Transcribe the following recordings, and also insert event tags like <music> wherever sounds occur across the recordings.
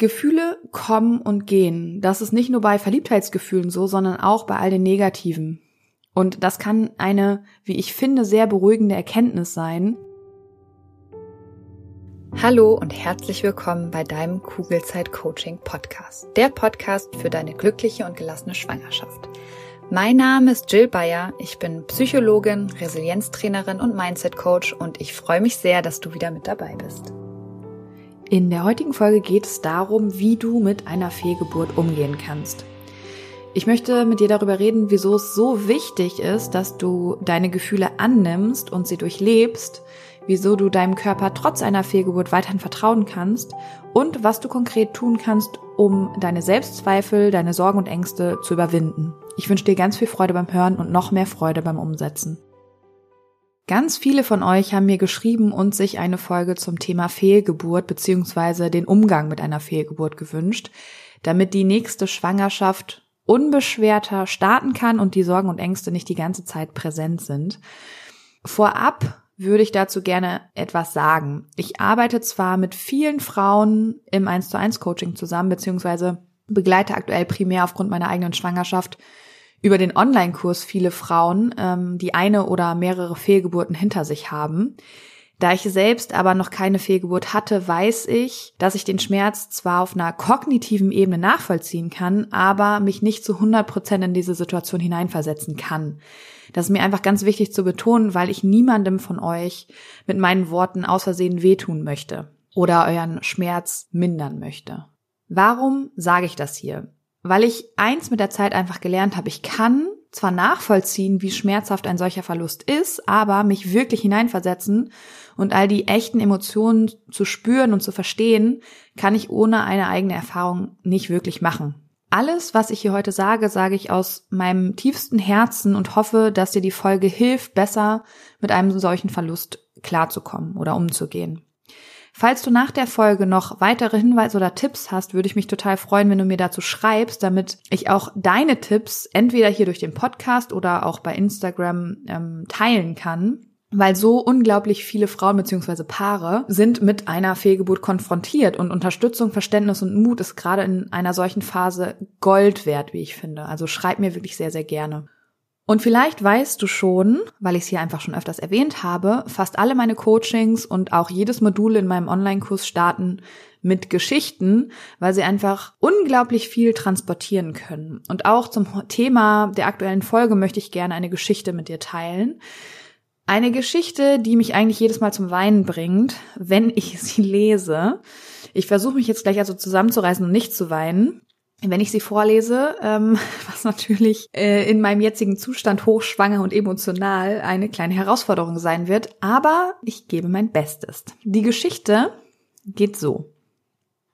Gefühle kommen und gehen. Das ist nicht nur bei Verliebtheitsgefühlen so, sondern auch bei all den negativen. Und das kann eine, wie ich finde, sehr beruhigende Erkenntnis sein. Hallo und herzlich willkommen bei deinem Kugelzeit Coaching Podcast. Der Podcast für deine glückliche und gelassene Schwangerschaft. Mein Name ist Jill Bayer. Ich bin Psychologin, Resilienztrainerin und Mindset Coach und ich freue mich sehr, dass du wieder mit dabei bist. In der heutigen Folge geht es darum, wie du mit einer Fehlgeburt umgehen kannst. Ich möchte mit dir darüber reden, wieso es so wichtig ist, dass du deine Gefühle annimmst und sie durchlebst, wieso du deinem Körper trotz einer Fehlgeburt weiterhin vertrauen kannst und was du konkret tun kannst, um deine Selbstzweifel, deine Sorgen und Ängste zu überwinden. Ich wünsche dir ganz viel Freude beim Hören und noch mehr Freude beim Umsetzen. Ganz viele von euch haben mir geschrieben und sich eine Folge zum Thema Fehlgeburt bzw. den Umgang mit einer Fehlgeburt gewünscht, damit die nächste Schwangerschaft unbeschwerter starten kann und die Sorgen und Ängste nicht die ganze Zeit präsent sind. Vorab würde ich dazu gerne etwas sagen. Ich arbeite zwar mit vielen Frauen im 1 zu 1 Coaching zusammen, beziehungsweise begleite aktuell primär aufgrund meiner eigenen Schwangerschaft über den Online-Kurs viele Frauen, ähm, die eine oder mehrere Fehlgeburten hinter sich haben. Da ich selbst aber noch keine Fehlgeburt hatte, weiß ich, dass ich den Schmerz zwar auf einer kognitiven Ebene nachvollziehen kann, aber mich nicht zu 100 Prozent in diese Situation hineinversetzen kann. Das ist mir einfach ganz wichtig zu betonen, weil ich niemandem von euch mit meinen Worten aus Versehen wehtun möchte oder euren Schmerz mindern möchte. Warum sage ich das hier? Weil ich eins mit der Zeit einfach gelernt habe. Ich kann zwar nachvollziehen, wie schmerzhaft ein solcher Verlust ist, aber mich wirklich hineinversetzen und all die echten Emotionen zu spüren und zu verstehen, kann ich ohne eine eigene Erfahrung nicht wirklich machen. Alles, was ich hier heute sage, sage ich aus meinem tiefsten Herzen und hoffe, dass dir die Folge hilft, besser mit einem solchen Verlust klarzukommen oder umzugehen. Falls du nach der Folge noch weitere Hinweise oder Tipps hast, würde ich mich total freuen, wenn du mir dazu schreibst, damit ich auch deine Tipps entweder hier durch den Podcast oder auch bei Instagram ähm, teilen kann. Weil so unglaublich viele Frauen bzw. Paare sind mit einer Fehlgeburt konfrontiert und Unterstützung, Verständnis und Mut ist gerade in einer solchen Phase Gold wert, wie ich finde. Also schreib mir wirklich sehr, sehr gerne. Und vielleicht weißt du schon, weil ich es hier einfach schon öfters erwähnt habe, fast alle meine Coachings und auch jedes Modul in meinem Online-Kurs starten mit Geschichten, weil sie einfach unglaublich viel transportieren können. Und auch zum Thema der aktuellen Folge möchte ich gerne eine Geschichte mit dir teilen. Eine Geschichte, die mich eigentlich jedes Mal zum Weinen bringt, wenn ich sie lese. Ich versuche mich jetzt gleich also zusammenzureißen und nicht zu weinen wenn ich sie vorlese, ähm, <laughs> was natürlich äh, in meinem jetzigen Zustand hochschwanger und emotional eine kleine Herausforderung sein wird, aber ich gebe mein Bestes. Die Geschichte geht so.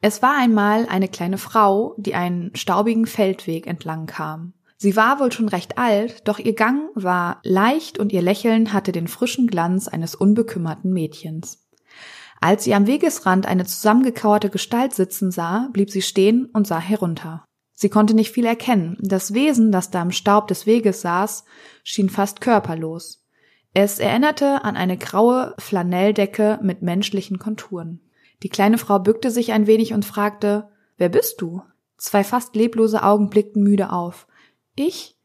Es war einmal eine kleine Frau, die einen staubigen Feldweg entlang kam. Sie war wohl schon recht alt, doch ihr Gang war leicht und ihr Lächeln hatte den frischen Glanz eines unbekümmerten Mädchens. Als sie am Wegesrand eine zusammengekauerte Gestalt sitzen sah, blieb sie stehen und sah herunter. Sie konnte nicht viel erkennen. Das Wesen, das da im Staub des Weges saß, schien fast körperlos. Es erinnerte an eine graue Flanelldecke mit menschlichen Konturen. Die kleine Frau bückte sich ein wenig und fragte, Wer bist du? Zwei fast leblose Augen blickten müde auf. Ich?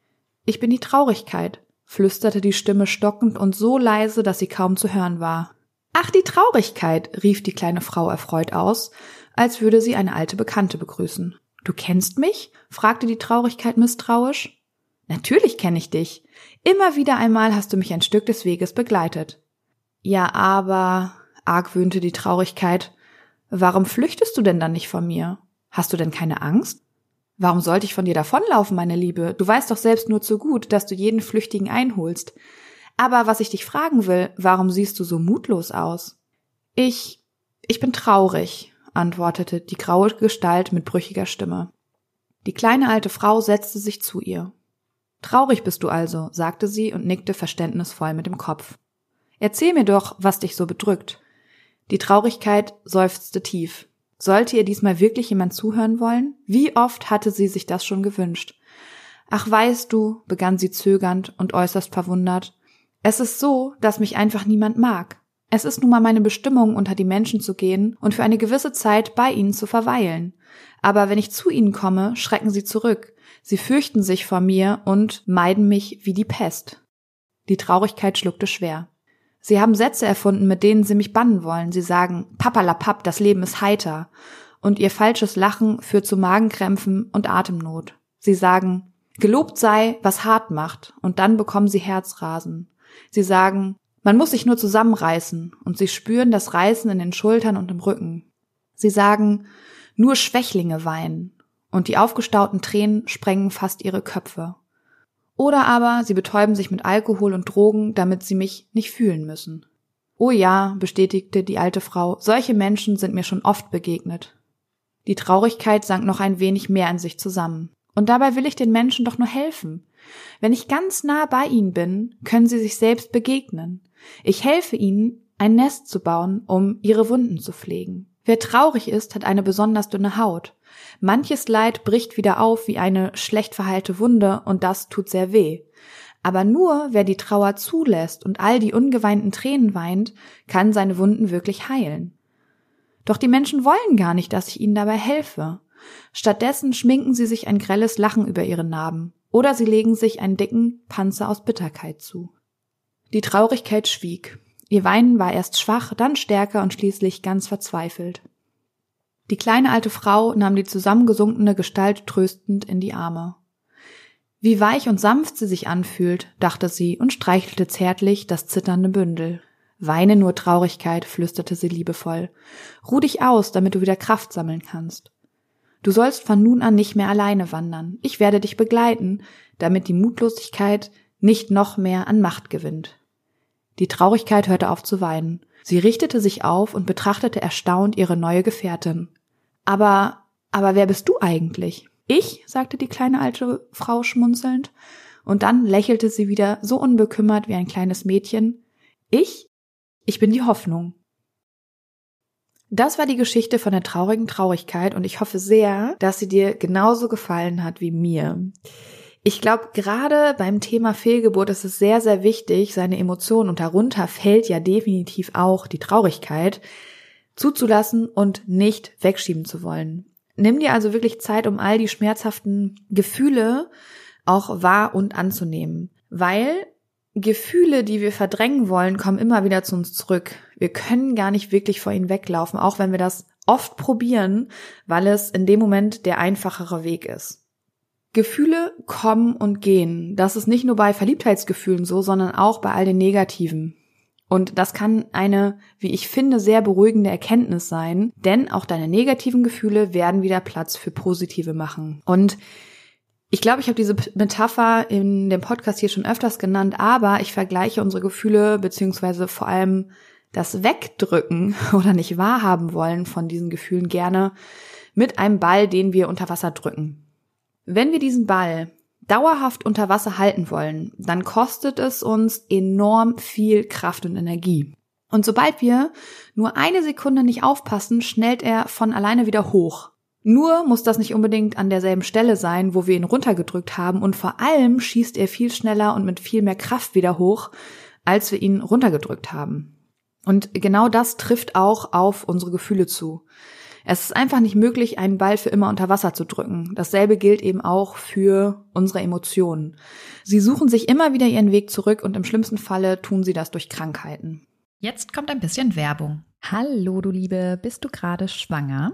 Ich bin die Traurigkeit, flüsterte die Stimme stockend und so leise, dass sie kaum zu hören war. Ach, die Traurigkeit, rief die kleine Frau erfreut aus, als würde sie eine alte Bekannte begrüßen. Du kennst mich? fragte die Traurigkeit misstrauisch. Natürlich kenne ich dich. Immer wieder einmal hast du mich ein Stück des Weges begleitet. Ja, aber, argwöhnte die Traurigkeit, warum flüchtest du denn dann nicht von mir? Hast du denn keine Angst? Warum sollte ich von dir davonlaufen, meine Liebe? Du weißt doch selbst nur zu gut, dass du jeden Flüchtigen einholst. Aber was ich dich fragen will, warum siehst du so mutlos aus? Ich, ich bin traurig, antwortete die graue Gestalt mit brüchiger Stimme. Die kleine alte Frau setzte sich zu ihr. Traurig bist du also, sagte sie und nickte verständnisvoll mit dem Kopf. Erzähl mir doch, was dich so bedrückt. Die Traurigkeit seufzte tief. Sollte ihr diesmal wirklich jemand zuhören wollen? Wie oft hatte sie sich das schon gewünscht? Ach, weißt du, begann sie zögernd und äußerst verwundert, es ist so, dass mich einfach niemand mag. Es ist nun mal meine Bestimmung, unter die Menschen zu gehen und für eine gewisse Zeit bei ihnen zu verweilen. Aber wenn ich zu ihnen komme, schrecken sie zurück. Sie fürchten sich vor mir und meiden mich wie die Pest. Die Traurigkeit schluckte schwer. Sie haben Sätze erfunden, mit denen sie mich bannen wollen. Sie sagen, Papalapap, das Leben ist heiter. Und ihr falsches Lachen führt zu Magenkrämpfen und Atemnot. Sie sagen, gelobt sei, was hart macht, und dann bekommen sie Herzrasen. Sie sagen, man muss sich nur zusammenreißen, und sie spüren das Reißen in den Schultern und im Rücken. Sie sagen, nur Schwächlinge weinen, und die aufgestauten Tränen sprengen fast ihre Köpfe. Oder aber sie betäuben sich mit Alkohol und Drogen, damit sie mich nicht fühlen müssen. Oh ja, bestätigte die alte Frau, solche Menschen sind mir schon oft begegnet. Die Traurigkeit sank noch ein wenig mehr in sich zusammen. Und dabei will ich den Menschen doch nur helfen. Wenn ich ganz nah bei ihnen bin, können sie sich selbst begegnen. Ich helfe ihnen, ein Nest zu bauen, um ihre Wunden zu pflegen. Wer traurig ist, hat eine besonders dünne Haut. Manches Leid bricht wieder auf wie eine schlecht verheilte Wunde und das tut sehr weh. Aber nur wer die Trauer zulässt und all die ungeweinten Tränen weint, kann seine Wunden wirklich heilen. Doch die Menschen wollen gar nicht, dass ich ihnen dabei helfe. Stattdessen schminken sie sich ein grelles Lachen über ihre Narben oder sie legen sich einen dicken Panzer aus Bitterkeit zu. Die Traurigkeit schwieg. Ihr Weinen war erst schwach, dann stärker und schließlich ganz verzweifelt. Die kleine alte Frau nahm die zusammengesunkene Gestalt tröstend in die Arme. Wie weich und sanft sie sich anfühlt, dachte sie und streichelte zärtlich das zitternde Bündel. Weine nur Traurigkeit, flüsterte sie liebevoll. Ruh dich aus, damit du wieder Kraft sammeln kannst. Du sollst von nun an nicht mehr alleine wandern. Ich werde dich begleiten, damit die Mutlosigkeit nicht noch mehr an Macht gewinnt. Die Traurigkeit hörte auf zu weinen. Sie richtete sich auf und betrachtete erstaunt ihre neue Gefährtin. Aber, aber wer bist du eigentlich? Ich, sagte die kleine alte Frau schmunzelnd, und dann lächelte sie wieder so unbekümmert wie ein kleines Mädchen. Ich? Ich bin die Hoffnung. Das war die Geschichte von der traurigen Traurigkeit und ich hoffe sehr, dass sie dir genauso gefallen hat wie mir. Ich glaube, gerade beim Thema Fehlgeburt ist es sehr, sehr wichtig, seine Emotionen, und darunter fällt ja definitiv auch die Traurigkeit, zuzulassen und nicht wegschieben zu wollen. Nimm dir also wirklich Zeit, um all die schmerzhaften Gefühle auch wahr und anzunehmen, weil Gefühle, die wir verdrängen wollen, kommen immer wieder zu uns zurück. Wir können gar nicht wirklich vor ihnen weglaufen, auch wenn wir das oft probieren, weil es in dem Moment der einfachere Weg ist. Gefühle kommen und gehen. Das ist nicht nur bei Verliebtheitsgefühlen so, sondern auch bei all den negativen. Und das kann eine, wie ich finde, sehr beruhigende Erkenntnis sein, denn auch deine negativen Gefühle werden wieder Platz für positive machen. Und ich glaube, ich habe diese Metapher in dem Podcast hier schon öfters genannt, aber ich vergleiche unsere Gefühle beziehungsweise vor allem das Wegdrücken <laughs> oder nicht wahrhaben wollen von diesen Gefühlen gerne mit einem Ball, den wir unter Wasser drücken. Wenn wir diesen Ball dauerhaft unter Wasser halten wollen, dann kostet es uns enorm viel Kraft und Energie. Und sobald wir nur eine Sekunde nicht aufpassen, schnellt er von alleine wieder hoch. Nur muss das nicht unbedingt an derselben Stelle sein, wo wir ihn runtergedrückt haben, und vor allem schießt er viel schneller und mit viel mehr Kraft wieder hoch, als wir ihn runtergedrückt haben. Und genau das trifft auch auf unsere Gefühle zu. Es ist einfach nicht möglich, einen Ball für immer unter Wasser zu drücken. Dasselbe gilt eben auch für unsere Emotionen. Sie suchen sich immer wieder ihren Weg zurück und im schlimmsten Falle tun sie das durch Krankheiten. Jetzt kommt ein bisschen Werbung. Hallo, du Liebe, bist du gerade schwanger?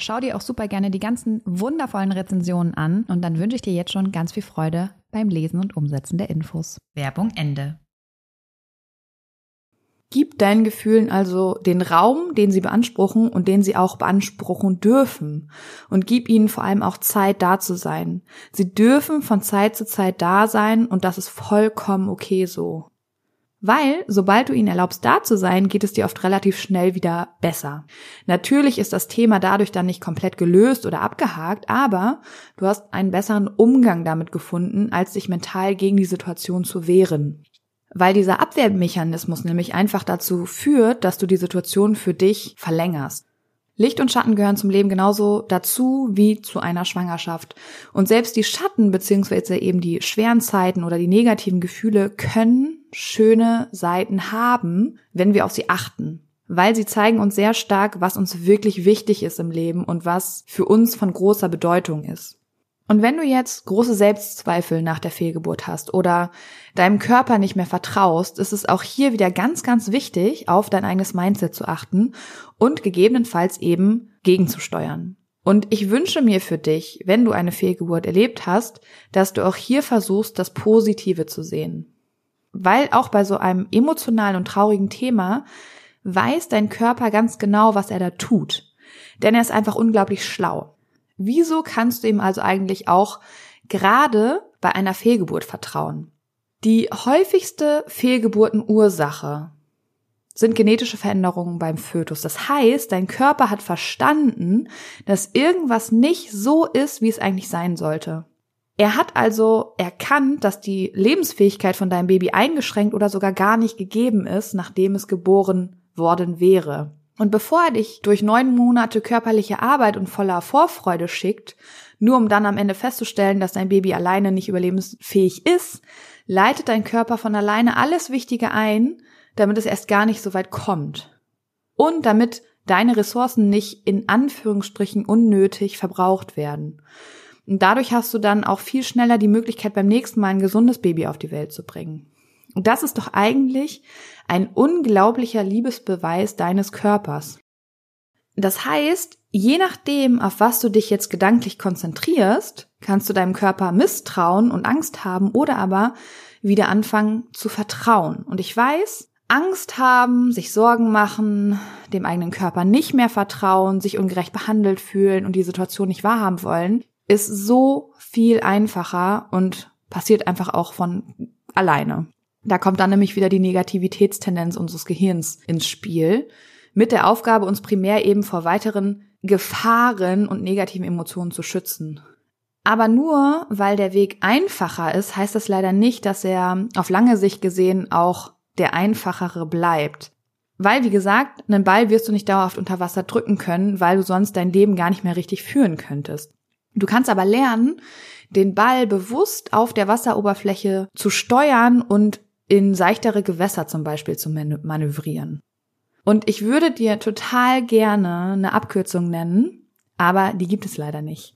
Schau dir auch super gerne die ganzen wundervollen Rezensionen an und dann wünsche ich dir jetzt schon ganz viel Freude beim Lesen und Umsetzen der Infos. Werbung Ende. Gib deinen Gefühlen also den Raum, den sie beanspruchen und den sie auch beanspruchen dürfen. Und gib ihnen vor allem auch Zeit da zu sein. Sie dürfen von Zeit zu Zeit da sein und das ist vollkommen okay so. Weil, sobald du ihnen erlaubst, da zu sein, geht es dir oft relativ schnell wieder besser. Natürlich ist das Thema dadurch dann nicht komplett gelöst oder abgehakt, aber du hast einen besseren Umgang damit gefunden, als dich mental gegen die Situation zu wehren. Weil dieser Abwehrmechanismus nämlich einfach dazu führt, dass du die Situation für dich verlängerst. Licht und Schatten gehören zum Leben genauso dazu wie zu einer Schwangerschaft. Und selbst die Schatten beziehungsweise eben die schweren Zeiten oder die negativen Gefühle können schöne Seiten haben, wenn wir auf sie achten. Weil sie zeigen uns sehr stark, was uns wirklich wichtig ist im Leben und was für uns von großer Bedeutung ist. Und wenn du jetzt große Selbstzweifel nach der Fehlgeburt hast oder deinem Körper nicht mehr vertraust, ist es auch hier wieder ganz, ganz wichtig, auf dein eigenes Mindset zu achten und gegebenenfalls eben gegenzusteuern. Und ich wünsche mir für dich, wenn du eine Fehlgeburt erlebt hast, dass du auch hier versuchst, das Positive zu sehen. Weil auch bei so einem emotionalen und traurigen Thema weiß dein Körper ganz genau, was er da tut. Denn er ist einfach unglaublich schlau. Wieso kannst du ihm also eigentlich auch gerade bei einer Fehlgeburt vertrauen? Die häufigste Fehlgeburtenursache sind genetische Veränderungen beim Fötus. Das heißt, dein Körper hat verstanden, dass irgendwas nicht so ist, wie es eigentlich sein sollte. Er hat also erkannt, dass die Lebensfähigkeit von deinem Baby eingeschränkt oder sogar gar nicht gegeben ist, nachdem es geboren worden wäre. Und bevor er dich durch neun Monate körperliche Arbeit und voller Vorfreude schickt, nur um dann am Ende festzustellen, dass dein Baby alleine nicht überlebensfähig ist, leitet dein Körper von alleine alles Wichtige ein, damit es erst gar nicht so weit kommt. Und damit deine Ressourcen nicht in Anführungsstrichen unnötig verbraucht werden. Und dadurch hast du dann auch viel schneller die Möglichkeit, beim nächsten Mal ein gesundes Baby auf die Welt zu bringen. Und das ist doch eigentlich ein unglaublicher Liebesbeweis deines Körpers. Das heißt, je nachdem, auf was du dich jetzt gedanklich konzentrierst, kannst du deinem Körper misstrauen und Angst haben oder aber wieder anfangen zu vertrauen. Und ich weiß, Angst haben, sich Sorgen machen, dem eigenen Körper nicht mehr vertrauen, sich ungerecht behandelt fühlen und die Situation nicht wahrhaben wollen, ist so viel einfacher und passiert einfach auch von alleine. Da kommt dann nämlich wieder die Negativitätstendenz unseres Gehirns ins Spiel, mit der Aufgabe, uns primär eben vor weiteren Gefahren und negativen Emotionen zu schützen. Aber nur weil der Weg einfacher ist, heißt das leider nicht, dass er auf lange Sicht gesehen auch der einfachere bleibt. Weil, wie gesagt, einen Ball wirst du nicht dauerhaft unter Wasser drücken können, weil du sonst dein Leben gar nicht mehr richtig führen könntest. Du kannst aber lernen, den Ball bewusst auf der Wasseroberfläche zu steuern und in seichtere Gewässer zum Beispiel zu manövrieren. Und ich würde dir total gerne eine Abkürzung nennen, aber die gibt es leider nicht.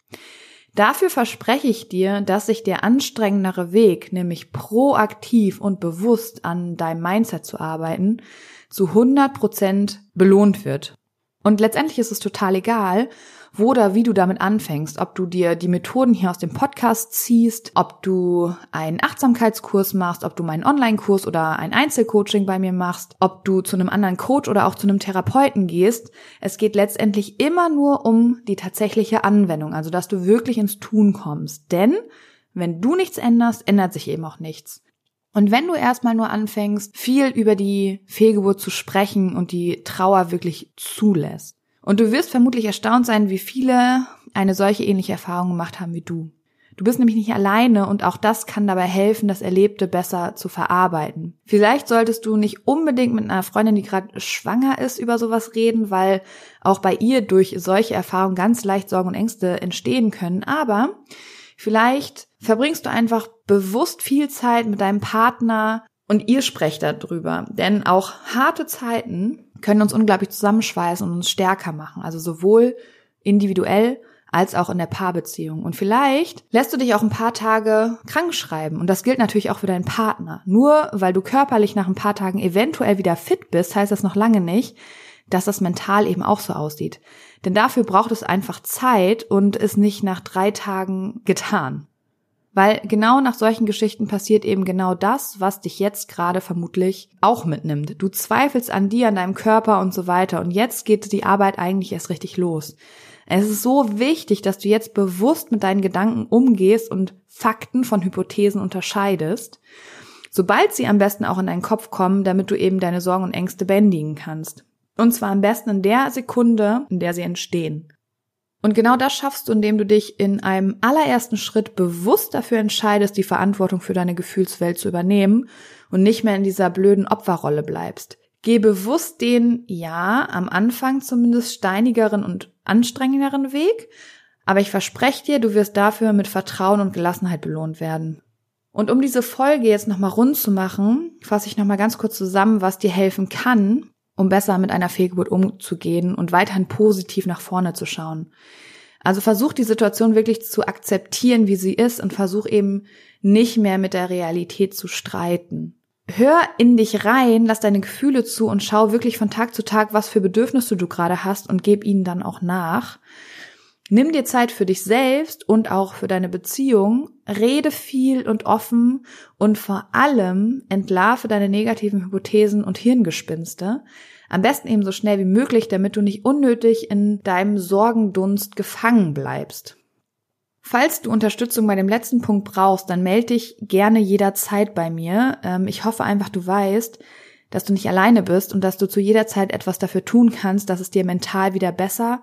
Dafür verspreche ich dir, dass sich der anstrengendere Weg, nämlich proaktiv und bewusst an deinem Mindset zu arbeiten, zu 100 Prozent belohnt wird. Und letztendlich ist es total egal, wo oder wie du damit anfängst, ob du dir die Methoden hier aus dem Podcast ziehst, ob du einen Achtsamkeitskurs machst, ob du meinen Online-Kurs oder ein Einzelcoaching bei mir machst, ob du zu einem anderen Coach oder auch zu einem Therapeuten gehst. Es geht letztendlich immer nur um die tatsächliche Anwendung, also dass du wirklich ins Tun kommst. Denn wenn du nichts änderst, ändert sich eben auch nichts. Und wenn du erstmal nur anfängst, viel über die Fehlgeburt zu sprechen und die Trauer wirklich zulässt. Und du wirst vermutlich erstaunt sein, wie viele eine solche ähnliche Erfahrung gemacht haben wie du. Du bist nämlich nicht alleine und auch das kann dabei helfen, das Erlebte besser zu verarbeiten. Vielleicht solltest du nicht unbedingt mit einer Freundin, die gerade schwanger ist, über sowas reden, weil auch bei ihr durch solche Erfahrungen ganz leicht Sorgen und Ängste entstehen können. Aber vielleicht verbringst du einfach bewusst viel Zeit mit deinem Partner und ihr sprecht darüber. Denn auch harte Zeiten können uns unglaublich zusammenschweißen und uns stärker machen. Also sowohl individuell als auch in der Paarbeziehung. Und vielleicht lässt du dich auch ein paar Tage krank schreiben. Und das gilt natürlich auch für deinen Partner. Nur weil du körperlich nach ein paar Tagen eventuell wieder fit bist, heißt das noch lange nicht, dass das mental eben auch so aussieht. Denn dafür braucht es einfach Zeit und ist nicht nach drei Tagen getan. Weil genau nach solchen Geschichten passiert eben genau das, was dich jetzt gerade vermutlich auch mitnimmt. Du zweifelst an dir, an deinem Körper und so weiter. Und jetzt geht die Arbeit eigentlich erst richtig los. Es ist so wichtig, dass du jetzt bewusst mit deinen Gedanken umgehst und Fakten von Hypothesen unterscheidest, sobald sie am besten auch in deinen Kopf kommen, damit du eben deine Sorgen und Ängste bändigen kannst. Und zwar am besten in der Sekunde, in der sie entstehen. Und genau das schaffst du, indem du dich in einem allerersten Schritt bewusst dafür entscheidest, die Verantwortung für deine Gefühlswelt zu übernehmen und nicht mehr in dieser blöden Opferrolle bleibst. Geh bewusst den, ja, am Anfang zumindest steinigeren und anstrengenderen Weg, aber ich verspreche dir, du wirst dafür mit Vertrauen und Gelassenheit belohnt werden. Und um diese Folge jetzt nochmal rund zu machen, fasse ich nochmal ganz kurz zusammen, was dir helfen kann, um besser mit einer Fehlgeburt umzugehen und weiterhin positiv nach vorne zu schauen. Also versuch die Situation wirklich zu akzeptieren, wie sie ist und versuch eben nicht mehr mit der Realität zu streiten. Hör in dich rein, lass deine Gefühle zu und schau wirklich von Tag zu Tag, was für Bedürfnisse du gerade hast und gib ihnen dann auch nach. Nimm dir Zeit für dich selbst und auch für deine Beziehung, rede viel und offen und vor allem entlarve deine negativen Hypothesen und Hirngespinste. Am besten eben so schnell wie möglich, damit du nicht unnötig in deinem Sorgendunst gefangen bleibst. Falls du Unterstützung bei dem letzten Punkt brauchst, dann melde dich gerne jederzeit bei mir. Ähm, ich hoffe einfach, du weißt, dass du nicht alleine bist und dass du zu jeder Zeit etwas dafür tun kannst, dass es dir mental wieder besser